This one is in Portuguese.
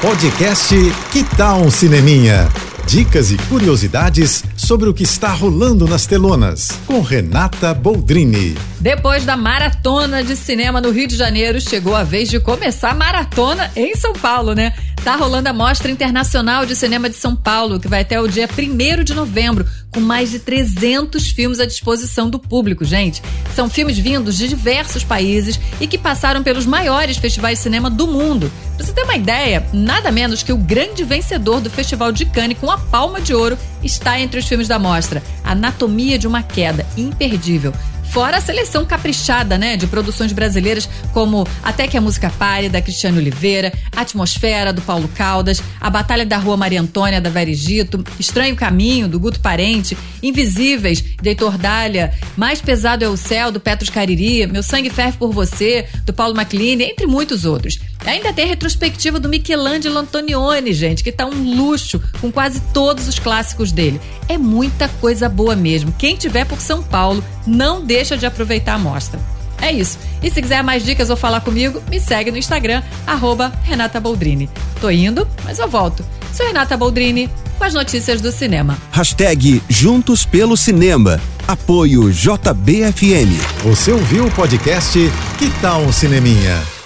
Podcast Que Tal um Cineminha? Dicas e curiosidades sobre o que está rolando nas telonas, com Renata Boldrini. Depois da maratona de cinema no Rio de Janeiro, chegou a vez de começar a maratona em São Paulo, né? Tá rolando a Mostra Internacional de Cinema de São Paulo, que vai até o dia 1 de novembro, com mais de 300 filmes à disposição do público, gente. São filmes vindos de diversos países e que passaram pelos maiores festivais de cinema do mundo. Pra você ter uma ideia, nada menos que o grande vencedor do Festival de Cannes com a Palma de Ouro está entre os filmes da mostra. Anatomia de uma Queda, imperdível. Fora a seleção caprichada, né, de produções brasileiras como Até que a Música Pare, da Cristiane Oliveira, Atmosfera, do Paulo Caldas, A Batalha da Rua Maria Antônia, da Vera Egito, Estranho Caminho, do Guto Parente, Invisíveis, de Heitor Dália, Mais Pesado é o Céu, do Petros Cariri, Meu Sangue Ferve por Você, do Paulo MacLean, entre muitos outros. Ainda tem a retrospectiva do Michelangelo Antonioni, gente, que tá um luxo com quase todos os clássicos dele. É muita coisa boa mesmo. Quem tiver por São Paulo, não deixa de aproveitar a mostra. É isso. E se quiser mais dicas ou falar comigo, me segue no Instagram, arroba Renata Boldrini. Tô indo, mas eu volto. Sou Renata Boldrini, com as notícias do cinema. Hashtag Juntos pelo Cinema. Apoio JBFM. Você ouviu o podcast Que Tal um Cineminha?